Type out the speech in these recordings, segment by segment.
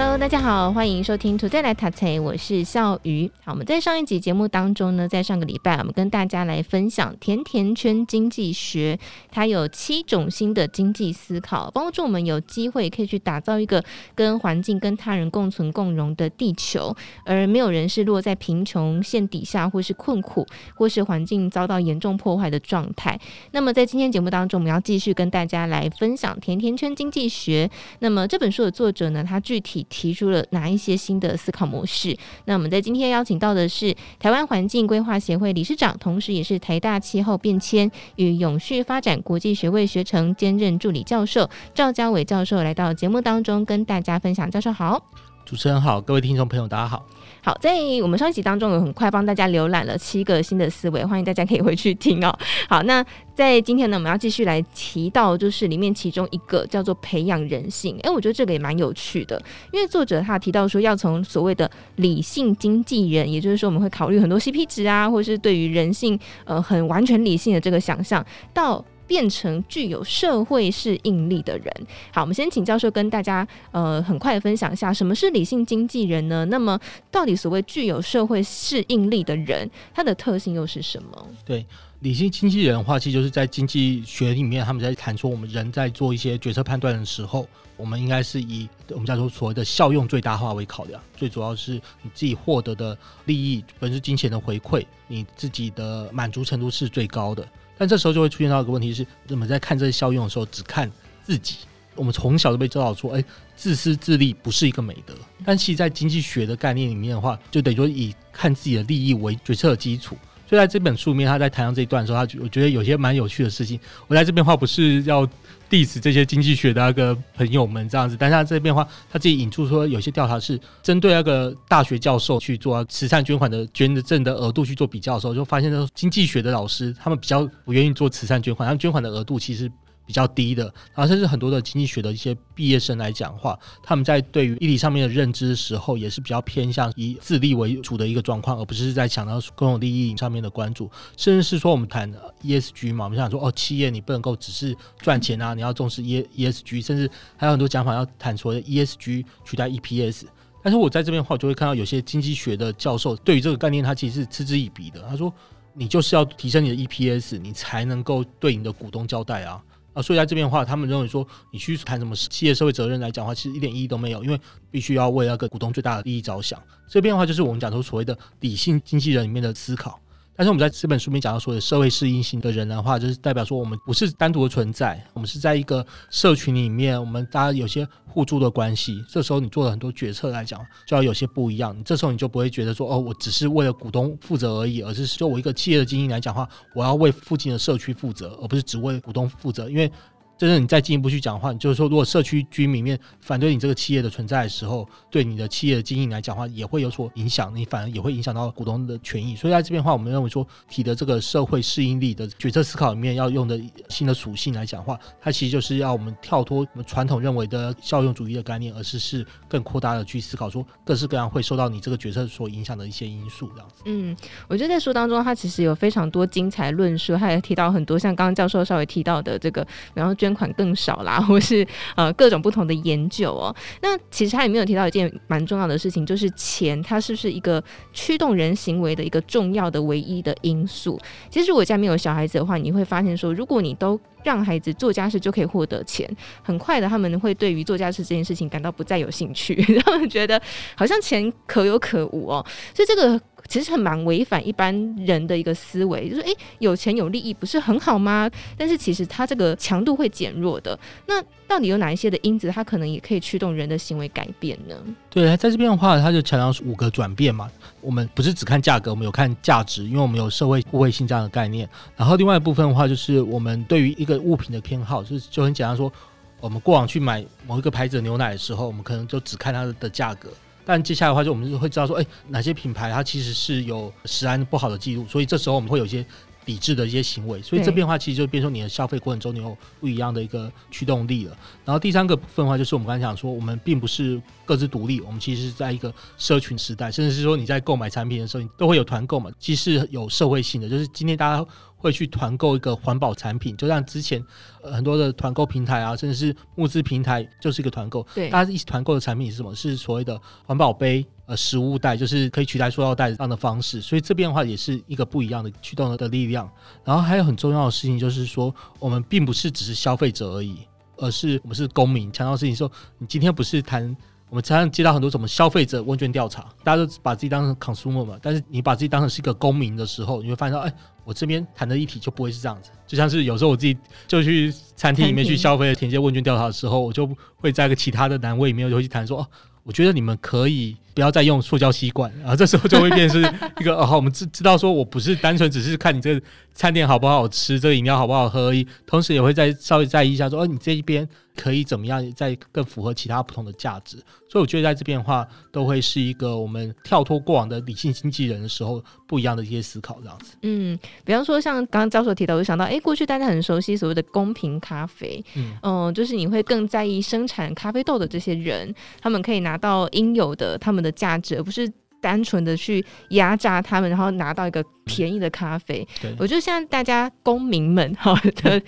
Hello，大家好，欢迎收听《Today 来读册》，我是笑鱼。好，我们在上一集节目当中呢，在上个礼拜，我们跟大家来分享甜甜圈经济学，它有七种新的经济思考，帮助我们有机会可以去打造一个跟环境、跟他人共存共荣的地球，而没有人是落在贫穷线底下，或是困苦，或是环境遭到严重破坏的状态。那么，在今天节目当中，我们要继续跟大家来分享甜甜圈经济学。那么这本书的作者呢，他具体提出了哪一些新的思考模式？那我们在今天邀请到的是台湾环境规划协会理事长，同时也是台大气候变迁与永续发展国际学位学程兼任助理教授赵家伟教授来到节目当中跟大家分享。教授好。主持人好，各位听众朋友大家好。好，在我们上一集当中有很快帮大家浏览了七个新的思维，欢迎大家可以回去听哦。好，那在今天呢，我们要继续来提到，就是里面其中一个叫做培养人性。哎、我觉得这个也蛮有趣的，因为作者他提到说，要从所谓的理性经纪人，也就是说我们会考虑很多 CP 值啊，或是对于人性呃很完全理性的这个想象，到变成具有社会适应力的人。好，我们先请教授跟大家呃很快的分享一下什么是理性经济人呢？那么到底所谓具有社会适应力的人，他的特性又是什么？对，理性经济人的话，其实就是在经济学里面，他们在谈说我们人在做一些决策判断的时候，我们应该是以我们叫做所谓的效用最大化为考量，最主要是你自己获得的利益，本身金钱的回馈，你自己的满足程度是最高的。但这时候就会出现到一个问题是，我们在看这些效用的时候，只看自己。我们从小就被教导说，哎，自私自利不是一个美德。但其实，在经济学的概念里面的话，就等于说以看自己的利益为决策的基础。就在这本书里面，他在谈到这一段的时候，他我觉得有些蛮有趣的事情。我在这边话不是要 diss 这些经济学的那个朋友们这样子，但是他这边话，他自己引出说，有些调查是针对那个大学教授去做慈善捐款的捐的赠的额度去做比较的时候，就发现说经济学的老师他们比较不愿意做慈善捐款，他们捐款的额度其实。比较低的，然后甚至很多的经济学的一些毕业生来讲话，他们在对于议题上面的认知的时候，也是比较偏向以自利为主的一个状况，而不是在强调公有利益上面的关注。甚至是说，我们谈 ESG 嘛，我们想说，哦，企业你不能够只是赚钱啊，你要重视 E ESG，甚至还有很多讲法要谈所谓的 ESG 取代 EPS。但是我在这边的话，我就会看到有些经济学的教授对于这个概念，他其实是嗤之以鼻的。他说，你就是要提升你的 EPS，你才能够对你的股东交代啊。所以在这边的话，他们认为说，你去谈什么企业社会责任来讲的话，其实一点意义都没有，因为必须要为那个股东最大的利益着想。这边的话，就是我们讲说所谓的理性经纪人里面的思考。但是我们在这本书里面讲到说社会适应性的人的话，就是代表说我们不是单独的存在，我们是在一个社群里面，我们大家有些互助的关系。这时候你做了很多决策来讲，就要有些不一样。你这时候你就不会觉得说，哦，我只是为了股东负责而已，而是就我一个企业的经营来讲的话，我要为附近的社区负责，而不是只为股东负责，因为。真的，你再进一步去讲话，就是说，如果社区居民面反对你这个企业的存在的时候，对你的企业的经营来讲的话，也会有所影响，你反而也会影响到股东的权益。所以在这边的话，我们认为说提的这个社会适应力的决策思考里面要用的新的属性来讲话，它其实就是要我们跳脱我们传统认为的效用主义的概念，而是是更扩大的去思考说各式各样会受到你这个决策所影响的一些因素这样子。嗯，我觉得在书当中，它其实有非常多精彩论述，他也提到很多像刚刚教授稍微提到的这个，然后捐捐款更少啦，或是呃各种不同的研究哦。那其实他也没有提到一件蛮重要的事情，就是钱它是不是一个驱动人行为的一个重要的唯一的因素？其实如果家里面有小孩子的话，你会发现说，如果你都让孩子做家事就可以获得钱，很快的他们会对于做家事这件事情感到不再有兴趣，他们觉得好像钱可有可无哦。所以这个。其实很蛮违反一般人的一个思维，就是诶，有钱有利益不是很好吗？但是其实它这个强度会减弱的。那到底有哪一些的因子，它可能也可以驱动人的行为改变呢？对，在这边的话，它就强调五个转变嘛。我们不是只看价格，我们有看价值，因为我们有社会互惠性这样的概念。然后另外一部分的话，就是我们对于一个物品的偏好，就是就很简单说，我们过往去买某一个牌子的牛奶的时候，我们可能就只看它的价格。但接下来的话，就我们就会知道说，哎，哪些品牌它其实是有食安不好的记录，所以这时候我们会有一些抵制的一些行为，所以这变化其实就变成你的消费过程中你有不一样的一个驱动力了。然后第三个部分的话，就是我们刚才讲说，我们并不是各自独立，我们其实是在一个社群时代，甚至是说你在购买产品的时候，你都会有团购嘛，其实有社会性的，就是今天大家。会去团购一个环保产品，就像之前、呃、很多的团购平台啊，甚至是募资平台，就是一个团购。对，大家一起团购的产品是什么？是所谓的环保杯、呃，食物袋，就是可以取代塑料袋这样的方式。所以这边的话也是一个不一样的驱动的力量。然后还有很重要的事情就是说，我们并不是只是消费者而已，而是我们是公民。强调的事情说，你今天不是谈。我们常常接到很多什么消费者问卷调查，大家都把自己当成 consumer 嘛，但是你把自己当成是一个公民的时候，你会发现到，哎，我这边谈的议题就不会是这样子。就像是有时候我自己就去餐厅里面去消费填一些问卷调查的时候，我就会在一个其他的栏位里面就会去谈说，哦，我觉得你们可以不要再用塑胶吸管，然后这时候就会变成是一个，哦，好，我们知知道说我不是单纯只是看你这个餐点好不好吃，这个饮料好不好喝而已，同时也会再稍微在意一下说，哦，你这一边。可以怎么样，再更符合其他不同的价值？所以我觉得在这边的话，都会是一个我们跳脱过往的理性经纪人的时候不一样的一些思考，这样子。嗯，比方说像刚刚教授提到，我就想到，哎、欸，过去大家很熟悉所谓的公平咖啡，嗯、呃，就是你会更在意生产咖啡豆的这些人，他们可以拿到应有的他们的价值，而不是单纯的去压榨他们，然后拿到一个便宜的咖啡。对，我觉得现在大家公民们哈的。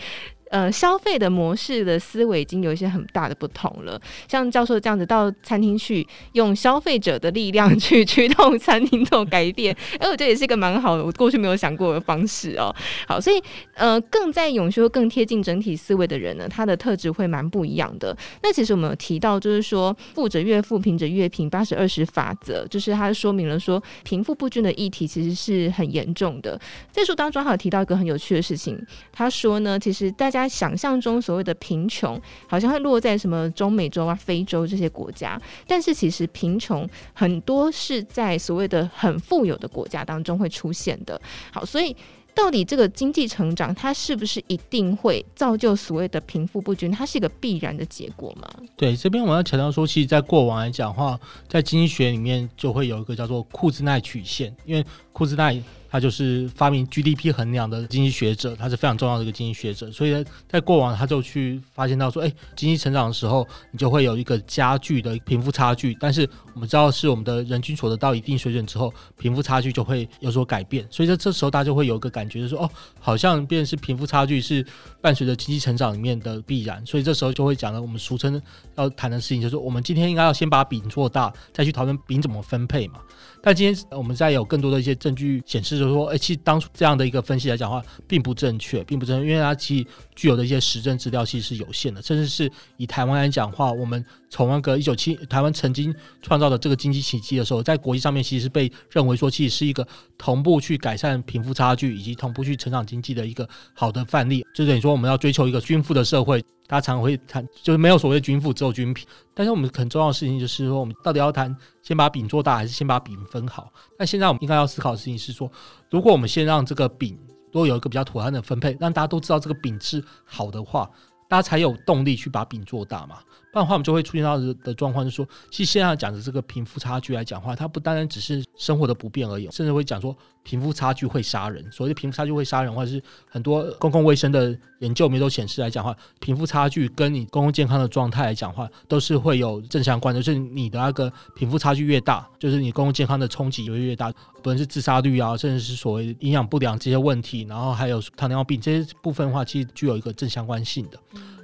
呃，消费的模式的思维已经有一些很大的不同了。像教授这样子到餐厅去，用消费者的力量 去驱动餐厅这种改变，哎，我觉得也是一个蛮好的，我过去没有想过的方式哦。好，所以呃，更在永续、更贴近整体思维的人呢，他的特质会蛮不一样的。那其实我们有提到，就是说富者越富，贫者越贫，八十二十法则，就是他说明了说贫富不均的议题其实是很严重的。在书当中还有提到一个很有趣的事情，他说呢，其实大家。他想象中所谓的贫穷，好像会落在什么中美洲啊、非洲这些国家，但是其实贫穷很多是在所谓的很富有的国家当中会出现的。好，所以到底这个经济成长，它是不是一定会造就所谓的贫富不均？它是一个必然的结果吗？对，这边我要强调说，其实，在过往来讲的话，在经济学里面就会有一个叫做库兹奈曲线，因为库兹奈。他就是发明 GDP 衡量的经济学者，他是非常重要的一个经济学者。所以呢，在过往他就去发现到说，哎，经济成长的时候，你就会有一个加剧的贫富差距。但是我们知道，是我们的人均所得到一定水准之后，贫富差距就会有所改变。所以在这时候，大家就会有一个感觉，就是说，哦，好像变是贫富差距是伴随着经济成长里面的必然。所以这时候就会讲了，我们俗称要谈的事情，就是我们今天应该要先把饼做大，再去讨论饼怎么分配嘛。但今天我们再有更多的一些证据显示，就是说，哎，其实当初这样的一个分析来讲的话，并不正确，并不正确，因为它其实具有的一些实证资料其实是有限的，甚至是以台湾来讲话，我们从那个一九七台湾曾经创造的这个经济奇迹的时候，在国际上面其实被认为说，其实是一个同步去改善贫富差距以及同步去成长经济的一个好的范例，就等于说我们要追求一个均富的社会。大家常会谈，就是没有所谓的均富，只有均贫。但是我们很重要的事情就是说，我们到底要谈先把饼做大，还是先把饼分好？那现在我们应该要思考的事情是说，如果我们先让这个饼都有一个比较妥善的分配，让大家都知道这个饼是好的话，大家才有动力去把饼做大嘛。不然的话，我们就会出现到的状况，就是说，其实现在讲的这个贫富差距来讲的话，它不单单只是生活的不便而已，甚至会讲说贫富差距会杀人。所谓的贫富差距会杀人，或者是很多公共卫生的研究没都显示来讲话，贫富差距跟你公共健康的状态来讲话，都是会有正相关的。就是你的那个贫富差距越大，就是你公共健康的冲击也会越大，不论是自杀率啊，甚至是所谓营养不良这些问题，然后还有糖尿病这些部分的话，其实具有一个正相关性的。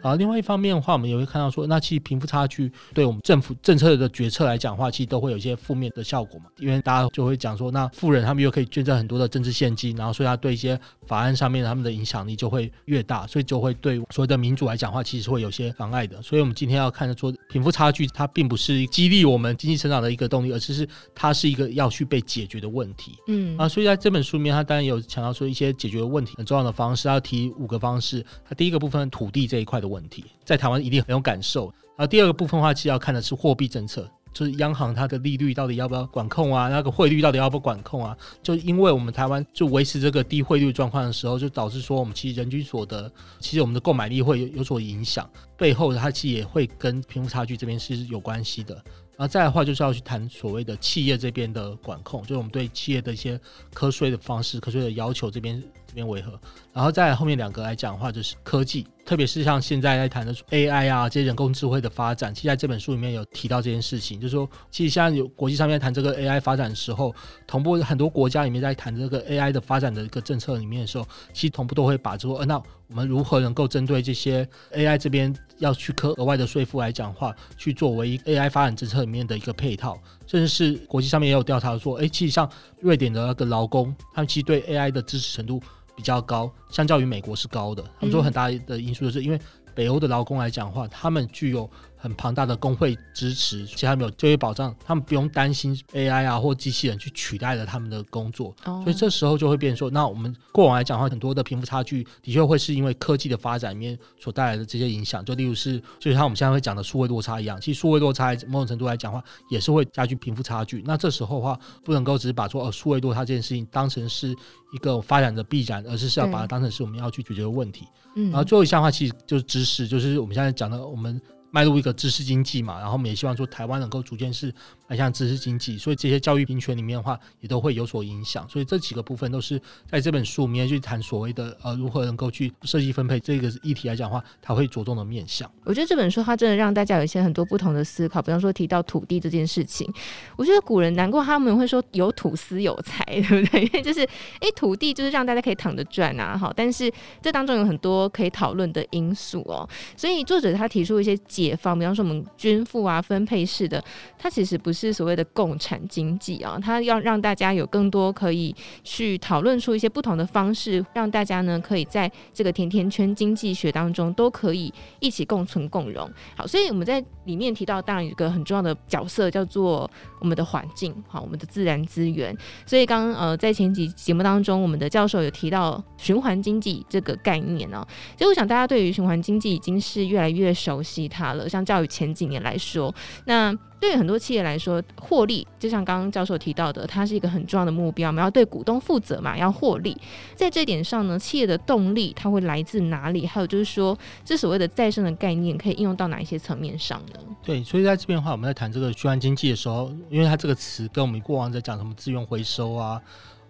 啊，另外一方面的话，我们也会看到说，那其实贫富差距对我们政府政策的决策来讲的话，其实都会有一些负面的效果嘛。因为大家就会讲说，那富人他们又可以捐赠很多的政治现金，然后所以他对一些法案上面他们的影响力就会越大，所以就会对所谓的民主来讲的话，其实是会有些妨碍的。所以我们今天要看的说，贫富差距它并不是激励我们经济成长的一个动力，而是是它是一个要去被解决的问题。嗯啊，所以在这本书里面，他当然有强调说一些解决问题很重要的方式，要提五个方式。他第一个部分土地这一块的问问题，在台湾一定很有感受。然后第二个部分的话，其实要看的是货币政策，就是央行它的利率到底要不要管控啊，那个汇率到底要不要管控啊？就因为我们台湾就维持这个低汇率状况的时候，就导致说我们其实人均所得，其实我们的购买力会有有所影响，背后它其实也会跟贫富差距这边是有关系的。然后再的话，就是要去谈所谓的企业这边的管控，就是我们对企业的一些课税的方式、课税的要求这边这边为何？然后再后面两个来讲的话，就是科技，特别是像现在在谈的 AI 啊，这些人工智慧的发展，其实在这本书里面有提到这件事情，就是说，其实现在有国际上面谈这个 AI 发展的时候，同步很多国家里面在谈这个 AI 的发展的一个政策里面的时候，其实同步都会把说，呃，那我们如何能够针对这些 AI 这边要去科额外的税负来讲话，去作为 AI 发展政策里面的一个配套，甚至是国际上面也有调查说，哎，其实像瑞典的那个劳工，他们其实对 AI 的支持程度。比较高，相较于美国是高的。他们说很大的因素就是因为北欧的劳工来讲的话，他们具有。很庞大的工会支持，其实他们有就业保障，他们不用担心 AI 啊或机器人去取代了他们的工作，哦、所以这时候就会变成说，那我们过往来讲的话，很多的贫富差距的确会是因为科技的发展里面所带来的这些影响，就例如是，就像我们现在会讲的数位落差一样，其实数位落差某种程度来讲的话，也是会加剧贫富差距。那这时候的话，不能够只是把说呃数位落差这件事情当成是一个发展的必然，而是是要把它当成是我们要去解决的问题。嗯，然后最后一项的话，其实就是知识，就是我们现在讲的我们。迈入一个知识经济嘛，然后我们也希望说台湾能够逐渐是迈向知识经济，所以这些教育平权里面的话也都会有所影响。所以这几个部分都是在这本书里面去谈所谓的呃如何能够去设计分配这个议题来讲的话，它会着重的面向。我觉得这本书它真的让大家有一些很多不同的思考，比方说提到土地这件事情，我觉得古人难怪他们会说有土司有财，对不对？因为就是哎土地就是让大家可以躺着赚啊，好，但是这当中有很多可以讨论的因素哦。所以作者他提出一些解。解放，比方说我们均富啊、分配式的，它其实不是所谓的共产经济啊，它要让大家有更多可以去讨论出一些不同的方式，让大家呢可以在这个甜甜圈经济学当中都可以一起共存共荣。好，所以我们在里面提到，当然一个很重要的角色叫做我们的环境，好，我们的自然资源。所以刚刚呃在前几节目当中，我们的教授有提到循环经济这个概念呢，所以我想大家对于循环经济已经是越来越熟悉它了。相较于前几年来说，那对于很多企业来说，获利就像刚刚教授提到的，它是一个很重要的目标。我们要对股东负责嘛，要获利。在这点上呢，企业的动力它会来自哪里？还有就是说，这所谓的再生的概念可以应用到哪一些层面上呢？对，所以在这边的话，我们在谈这个循环经济的时候，因为它这个词跟我们过往在讲什么资源回收啊。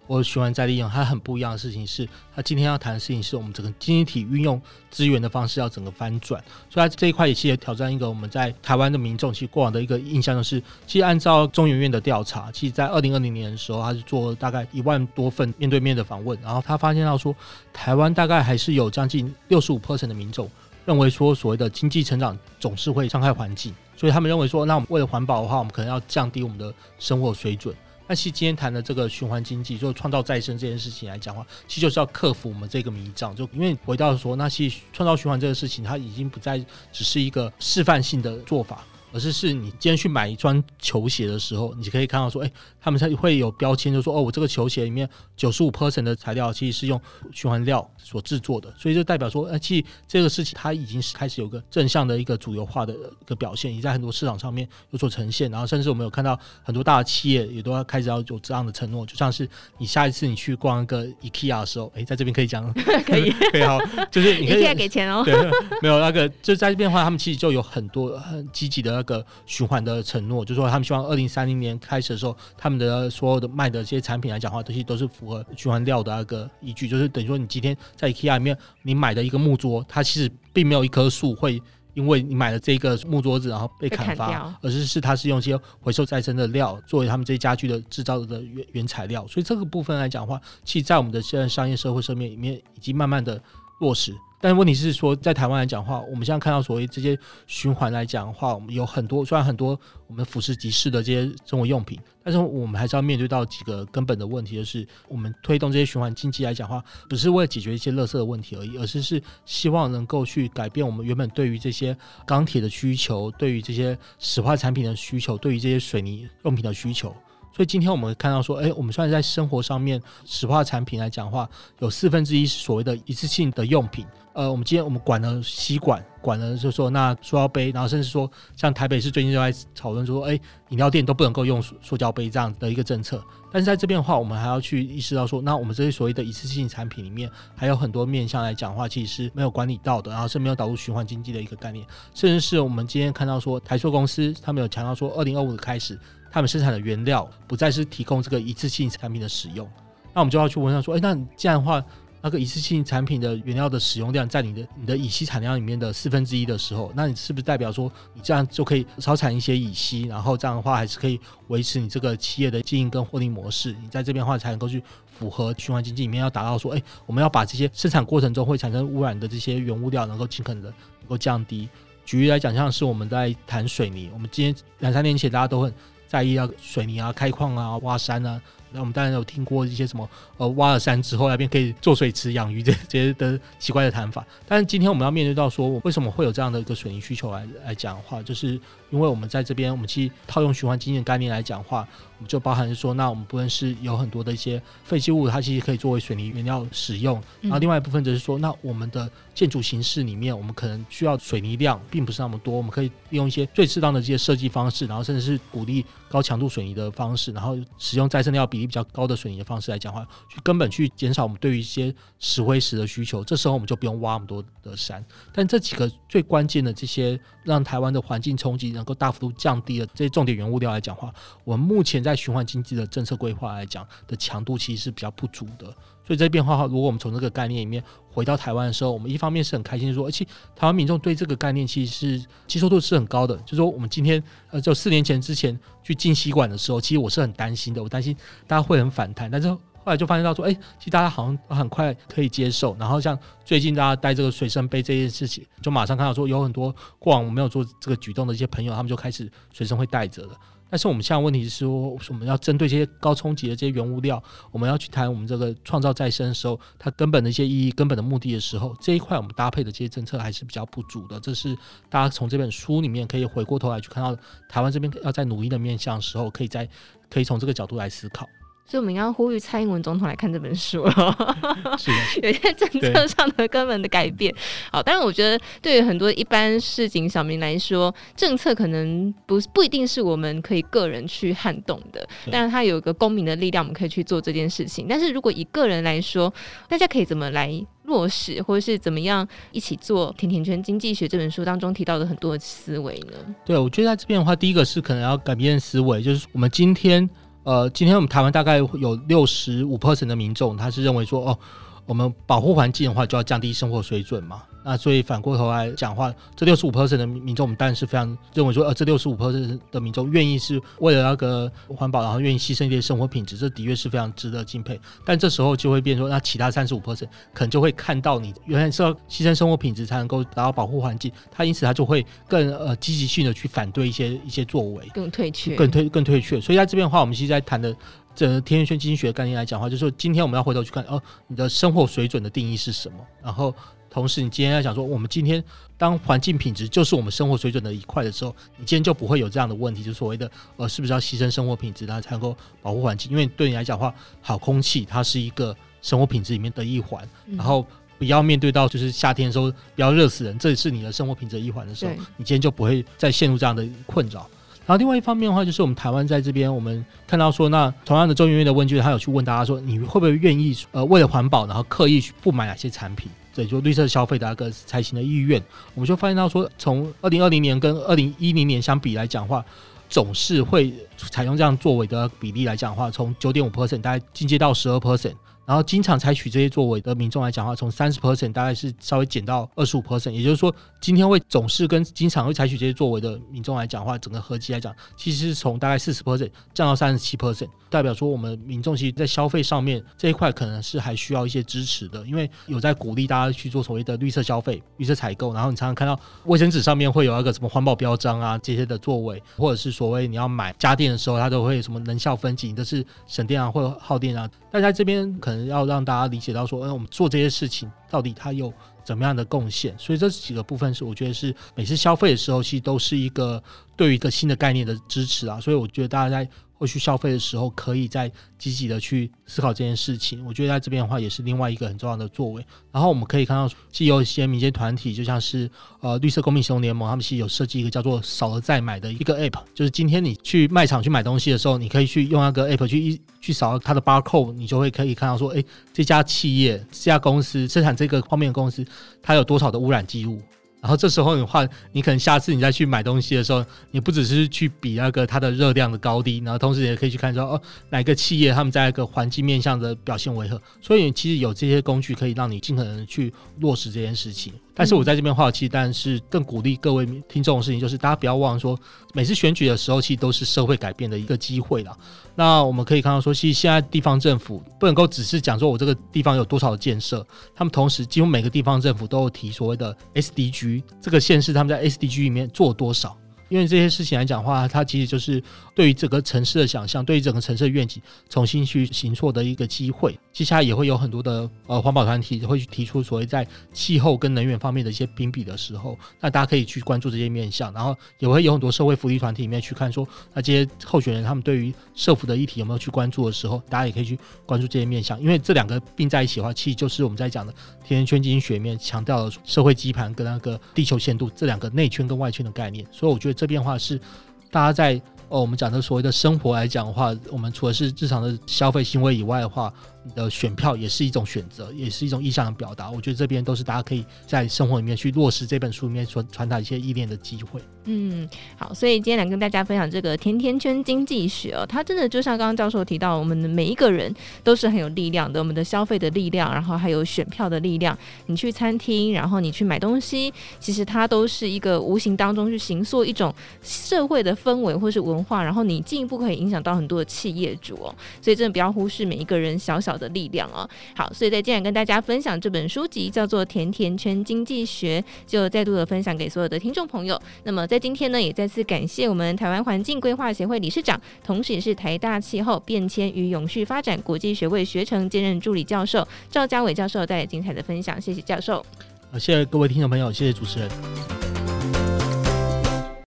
我喜欢再利用，它很不一样的事情是，它今天要谈的事情是我们整个经济体运用资源的方式要整个翻转，所以它这一块也其实挑战一个我们在台湾的民众其实过往的一个印象就是，其实按照中研院的调查，其实在二零二零年的时候，他是做大概一万多份面对面的访问，然后他发现到说，台湾大概还是有将近六十五 percent 的民众认为说，所谓的经济成长总是会伤害环境，所以他们认为说，那我们为了环保的话，我们可能要降低我们的生活水准。那其实今天谈的这个循环经济，就创造再生这件事情来讲的话，其实就是要克服我们这个迷障。就因为回到说，那其实创造循环这个事情，它已经不再只是一个示范性的做法。而是是你今天去买一双球鞋的时候，你可以看到说，哎、欸，他们才会有标签，就说，哦，我这个球鞋里面九十五 percent 的材料其实是用循环料所制作的，所以就代表说，哎，其实这个事情它已经是开始有个正向的一个主流化的一个表现，也在很多市场上面有所呈现，然后甚至我们有看到很多大的企业也都要开始要有这样的承诺，就像是你下一次你去逛一个 IKEA 的时候，哎、欸，在这边可以讲，可以，可以好，就是你可以 IKEA 给钱哦，对，没有那个就在这边的话，他们其实就有很多很积极的。那个循环的承诺，就是说他们希望二零三零年开始的时候，他们的所有的卖的这些产品来讲的话，这些都是符合循环料的那个依据。就是等于说，你今天在 IKEA 里面你买的一个木桌，它其实并没有一棵树会因为你买了这个木桌子然后被砍伐，砍而是是它是用一些回收再生的料作为他们这些家具的制造的原原材料。所以这个部分来讲的话，其实在我们的现在商业社会上面里面已经慢慢的落实。但问题是说，在台湾来讲的话，我们现在看到所谓这些循环来讲的话，我们有很多，虽然很多我们俯拾即是的这些生活用品，但是我们还是要面对到几个根本的问题，就是我们推动这些循环经济来讲的话，不是为了解决一些垃圾的问题而已，而是是希望能够去改变我们原本对于这些钢铁的需求，对于这些石化产品的需求，对于这些水泥用品的需求。所以今天我们看到说，哎，我们虽然在生活上面石化产品来讲话，有四分之一是所谓的一次性的用品。呃，我们今天我们管了吸管，管了就是说那塑料杯，然后甚至说像台北市最近就在讨论说，哎，饮料店都不能够用塑胶杯这样的一个政策。但是在这边的话，我们还要去意识到说，那我们这些所谓的一次性产品里面，还有很多面向来讲话，其实是没有管理到的，然后是没有导入循环经济的一个概念。甚至是我们今天看到说，台塑公司他们有强调说，二零二五的开始，他们生产的原料不再是提供这个一次性产品的使用。那我们就要去问他说，哎，那你这样的话。那个一次性产品的原料的使用量在你的你的乙烯产量里面的四分之一的时候，那你是不是代表说你这样就可以少产一些乙烯，然后这样的话还是可以维持你这个企业的经营跟获利模式？你在这边的话才能够去符合循环经济里面要达到说，哎，我们要把这些生产过程中会产生污染的这些原物料能够尽可能的能够降低。举例来讲，像是我们在谈水泥，我们今天两三年前大家都很在意啊水泥啊、开矿啊、挖山啊。那我们当然有听过一些什么，呃，挖了山之后那边可以做水池养鱼这 这些的奇怪的谈法。但是今天我们要面对到说，为什么会有这样的一个水泥需求来来讲的话，就是因为我们在这边，我们其实套用循环经济的概念来讲的话，我们就包含是说，那我们不论是有很多的一些废弃物，它其实可以作为水泥原料使用。然后另外一部分就是说，那我们的建筑形式里面，我们可能需要水泥量并不是那么多，我们可以利用一些最适当的这些设计方式，然后甚至是鼓励高强度水泥的方式，然后使用再生料比。例比较高的水泥的方式来讲话，去根本去减少我们对于一些石灰石的需求。这时候我们就不用挖那么多的山。但这几个最关键的这些让台湾的环境冲击能够大幅度降低的这些重点原物料来讲话，我们目前在循环经济的政策规划来讲的强度其实是比较不足的。所以这变化的话，如果我们从这个概念里面回到台湾的时候，我们一方面是很开心说，而且台湾民众对这个概念其实是接受度是很高的。就是说，我们今天呃，就四年前之前去进吸管的时候，其实我是很担心的，我担心大家会很反弹。但是后来就发现到说，哎，其实大家好像很快可以接受。然后像最近大家带这个随身杯这件事情，就马上看到说，有很多过往我没有做这个举动的一些朋友，他们就开始随身会带着了。但是我们现在问题是说，我们要针对这些高冲击的这些原物料，我们要去谈我们这个创造再生的时候，它根本的一些意义、根本的目的的时候，这一块我们搭配的这些政策还是比较不足的。这是大家从这本书里面可以回过头来去看到台湾这边要在努力的面向的时候，可以在可以从这个角度来思考。所以我们应该呼吁蔡英文总统来看这本书 有些政策上的根本的改变。好，当然我觉得对于很多一般市井小民来说，政策可能不不一定是我们可以个人去撼动的，但是它有一个公民的力量，我们可以去做这件事情。但是如果以个人来说，大家可以怎么来落实，或者是怎么样一起做《甜甜圈经济学》这本书当中提到的很多的思维呢？对，我觉得在这边的话，第一个是可能要改变思维，就是我们今天。呃，今天我们台湾大概有六十五 percent 的民众，他是认为说，哦，我们保护环境的话，就要降低生活水准嘛。那所以反过头来讲话，这六十五 percent 的民众，我们当然是非常认为说，呃，这六十五 percent 的民众愿意是为了那个环保，然后愿意牺牲一些生活品质，这的确是非常值得敬佩。但这时候就会变说，那其他三十五 percent 可能就会看到你原来是要牺牲生活品质才能够达到保护环境，他因此他就会更呃积极性的去反对一些一些作为，更退却，更退更退却。所以在这边的话，我们其实在谈的这天天圈经济学概念来讲的话，就是说今天我们要回头去看，哦，你的生活水准的定义是什么，然后。同时，你今天要想说，我们今天当环境品质就是我们生活水准的一块的时候，你今天就不会有这样的问题，就所谓的呃，是不是要牺牲生活品质，然后才能够保护环境？因为对你来讲的话，好空气它是一个生活品质里面的一环，然后不要面对到就是夏天的时候不要热死人，这是你的生活品质一环的时候，你今天就不会再陷入这样的困扰。然后另外一方面的话，就是我们台湾在这边，我们看到说，那同样的中研院的问卷，他有去问大家说，你会不会愿意呃为了环保，然后刻意去不买哪些产品？对，就绿色消费的那个才行的意愿，我们就发现到说，从二零二零年跟二零一零年相比来讲的话，总是会采用这样作为的比例来讲的话，从九点五 percent 大概进阶到十二 percent。然后经常采取这些作为的民众来讲的话，从三十 percent 大概是稍微减到二十五 percent，也就是说，今天会总是跟经常会采取这些作为的民众来讲的话，整个合计来讲，其实是从大概四十 percent 降到三十七 percent，代表说我们民众其实在消费上面这一块可能是还需要一些支持的，因为有在鼓励大家去做所谓的绿色消费、绿色采购，然后你常常看到卫生纸上面会有那个什么环保标章啊这些的作为，或者是所谓你要买家电的时候，它都会什么能效分级，都是省电啊或者耗电啊。但在这边可能要让大家理解到说，嗯，我们做这些事情到底它有怎么样的贡献？所以这几个部分是我觉得是每次消费的时候，其实都是一个对于一个新的概念的支持啊。所以我觉得大家在。后续消费的时候，可以再积极的去思考这件事情。我觉得在这边的话，也是另外一个很重要的作为。然后我们可以看到，既有一些民间团体，就像是呃绿色公民行动联盟，他们其实有设计一个叫做“扫了再买”的一个 app，就是今天你去卖场去买东西的时候，你可以去用那个 app 去一去扫它的 barcode，你就会可以看到说，哎，这家企业、这家公司生产这个方面的公司，它有多少的污染记录。然后这时候的话，你可能下次你再去买东西的时候，你不只是去比那个它的热量的高低，然后同时也可以去看说哦，哪个企业他们在一个环境面向的表现为何。所以其实有这些工具可以让你尽可能去落实这件事情。但是我在这边话，其实当然是更鼓励各位听众的事情，就是大家不要忘了说，每次选举的时候，其实都是社会改变的一个机会了。那我们可以看到说，其实现在地方政府不能够只是讲说我这个地方有多少建设，他们同时几乎每个地方政府都有提所谓的 SDG，这个县市他们在 SDG 里面做多少。因为这些事情来讲的话，它其实就是对于整个城市的想象，对于整个城市的愿景重新去行错的一个机会。接下来也会有很多的呃环保团体会去提出所谓在气候跟能源方面的一些评比的时候，那大家可以去关注这些面向，然后也会有很多社会福利团体里面去看说，那这些候选人他们对于社福的议题有没有去关注的时候，大家也可以去关注这些面向。因为这两个并在一起的话，其实就是我们在讲的甜甜圈经济学里面强调的社会基盘跟那个地球限度这两个内圈跟外圈的概念。所以我觉得。这变化是，大家在哦，我们讲的所谓的生活来讲的话，我们除了是日常的消费行为以外的话。的选票也是一种选择，也是一种意向的表达。我觉得这边都是大家可以在生活里面去落实这本书里面所传达一些意念的机会。嗯，好，所以今天来跟大家分享这个甜甜圈经济学哦，它真的就像刚刚教授提到，我们的每一个人都是很有力量的，我们的消费的力量，然后还有选票的力量。你去餐厅，然后你去买东西，其实它都是一个无形当中去形塑一种社会的氛围或是文化，然后你进一步可以影响到很多的企业主哦。所以真的不要忽视每一个人小小的力量哦，好，所以在今天跟大家分享这本书籍叫做《甜甜圈经济学》，就再度的分享给所有的听众朋友。那么在今天呢，也再次感谢我们台湾环境规划协会理事长，同时也是台大气候变迁与永续发展国际学位学程兼任助理教授赵家伟教授带来精彩的分享，谢谢教授。谢谢各位听众朋友，谢谢主持人。